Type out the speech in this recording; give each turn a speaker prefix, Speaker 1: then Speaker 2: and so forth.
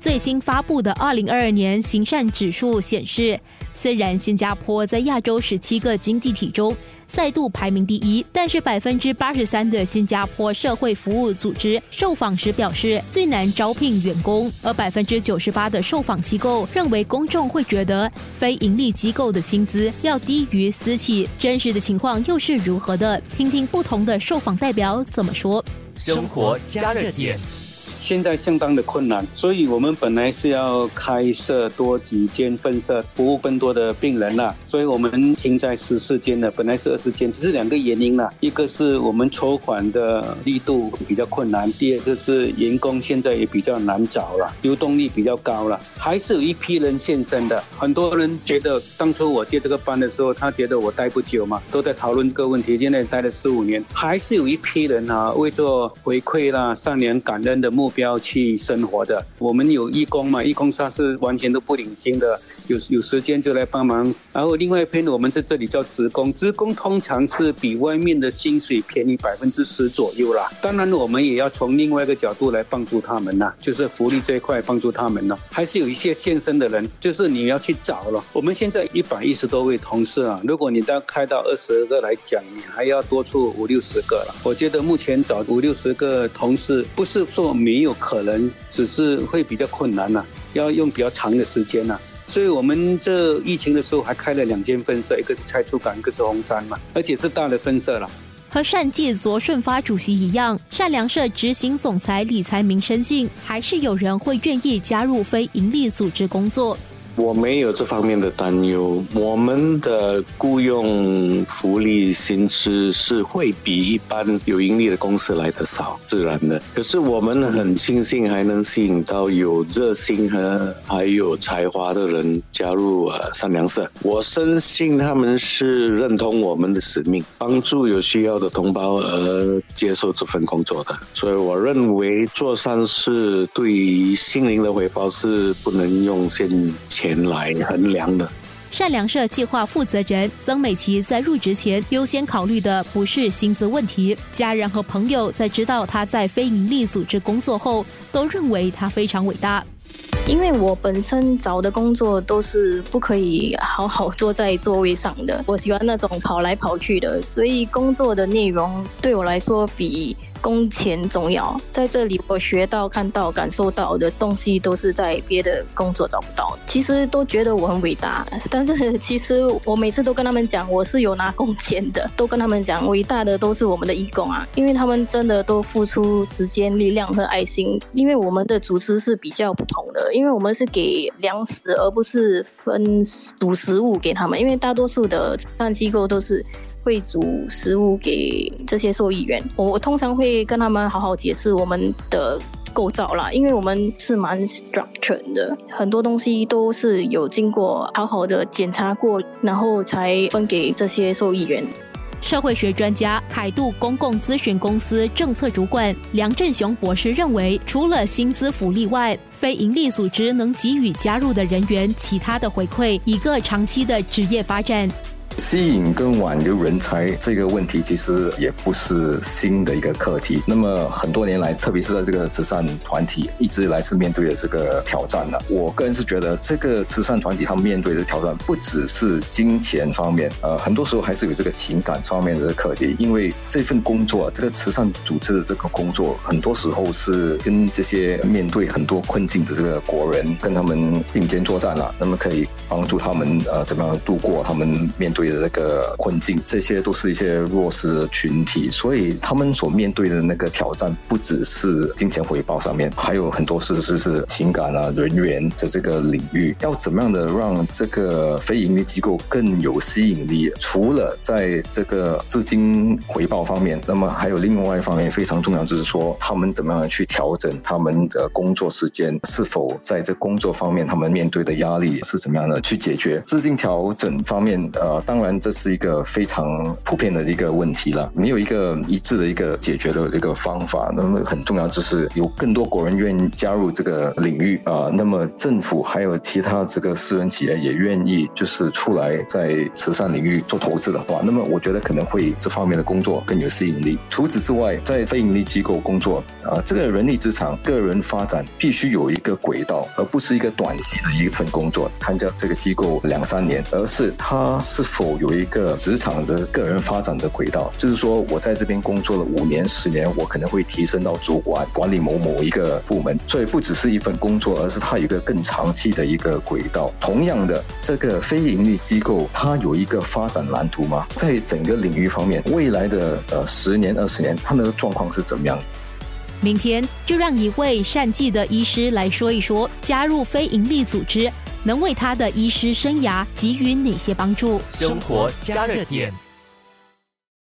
Speaker 1: 最新发布的二零二二年行善指数显示，虽然新加坡在亚洲十七个经济体中再度排名第一，但是百分之八十三的新加坡社会服务组织受访时表示最难招聘员工，而百分之九十八的受访机构认为公众会觉得非盈利机构的薪资要低于私企。真实的情况又是如何的？听听不同的受访代表怎么说。
Speaker 2: 生活加热点。
Speaker 3: 现在相当的困难，所以我们本来是要开设多几间分社，服务更多的病人啦。所以我们停在十四间的，本来是二十间，只是两个原因啦。一个是我们筹款的力度比较困难，第二个是员工现在也比较难找了，流动率比较高了。还是有一批人现身的，很多人觉得当初我接这个班的时候，他觉得我待不久嘛，都在讨论这个问题。现在待了四五年，还是有一批人啊，为做回馈啦、善良感恩的目。目标去生活的，我们有义工嘛？义工他是完全都不领薪的，有有时间就来帮忙。然后另外一边我们在这里叫职工，职工通常是比外面的薪水便宜百分之十左右啦。当然我们也要从另外一个角度来帮助他们呐，就是福利这一块帮助他们呢。还是有一些现身的人，就是你要去找了。我们现在一百一十多位同事啊，如果你单开到二十个来讲，你还要多出五六十个了。我觉得目前找五六十个同事，不是说没。也有可能，只是会比较困难呐，要用比较长的时间呐。所以我们这疫情的时候还开了两间分社，一个是蔡厝港，一个是红山嘛，而且是大的分社了。
Speaker 1: 和善记卓顺发主席一样，善良社执行总裁李才明深信，还是有人会愿意加入非营利组织工作。
Speaker 4: 我没有这方面的担忧。我们的雇佣福利薪资是会比一般有盈利的公司来的少，自然的。可是我们很庆幸还能吸引到有热心和还有才华的人加入呃善良社。我深信他们是认同我们的使命，帮助有需要的同胞而接受这份工作的。所以我认为做善事对于心灵的回报是不能用现钱。前来衡量的
Speaker 1: 善良社计划负责人曾美琪在入职前优先考虑的不是薪资问题，家人和朋友在知道他在非营利组织工作后，都认为他非常伟大。
Speaker 5: 因为我本身找的工作都是不可以好好坐在座位上的，我喜欢那种跑来跑去的，所以工作的内容对我来说比。工钱重要，在这里我学到、看到、感受到的东西，都是在别的工作找不到。其实都觉得我很伟大，但是其实我每次都跟他们讲，我是有拿工钱的，都跟他们讲，伟大的都是我们的义工啊，因为他们真的都付出时间、力量和爱心。因为我们的组织是比较不同的，因为我们是给粮食，而不是分煮食物给他们。因为大多数的慈善机构都是。会煮食物给这些受益员，我通常会跟他们好好解释我们的构造啦，因为我们是蛮 structure 的，很多东西都是有经过好好的检查过，然后才分给这些受益员。
Speaker 1: 社会学专家、凯度公共咨询公司政策主管梁振雄博士认为，除了薪资福利外，非营利组织能给予加入的人员其他的回馈，一个长期的职业发展。
Speaker 6: 吸引跟挽留人才这个问题，其实也不是新的一个课题。那么很多年来，特别是在这个慈善团体，一直以来是面对的这个挑战的。我个人是觉得，这个慈善团体他们面对的挑战，不只是金钱方面，呃，很多时候还是有这个情感方面的这个课题。因为这份工作，这个慈善组织的这个工作，很多时候是跟这些面对很多困境的这个国人，跟他们并肩作战了。那么可以帮助他们呃，怎么样度过他们面对。的这个困境，这些都是一些弱势群体，所以他们所面对的那个挑战，不只是金钱回报上面，还有很多是是是情感啊、人员的这个领域，要怎么样的让这个非盈利机构更有吸引力？除了在这个资金回报方面，那么还有另外一方面非常重要，就是说他们怎么样去调整他们的工作时间，是否在这工作方面他们面对的压力是怎么样的去解决？资金调整方面，呃，当当然这是一个非常普遍的一个问题了，没有一个一致的一个解决的这个方法。那么很重要就是有更多国人愿意加入这个领域啊，那么政府还有其他这个私人企业也愿意就是出来在慈善领域做投资的话，那么我觉得可能会这方面的工作更有吸引力。除此之外，在非盈利机构工作啊，这个人力职场个人发展必须有一个轨道，而不是一个短期的一份工作，参加这个机构两三年，而是他是否有一个职场的个人发展的轨道。就是说我在这边工作了五年、十年，我可能会提升到主管，管理某某一个部门。所以不只是一份工作，而是它有一个更长期的一个轨道。同样的，这个非盈利机构它有一个发展蓝图吗？在整个领域方面，未来的呃十年、二十年，它的状况是怎么样？
Speaker 1: 明天就让一位善记的医师来说一说，加入非营利组织能为他的医师生涯给予哪些帮助。
Speaker 2: 生活加热点。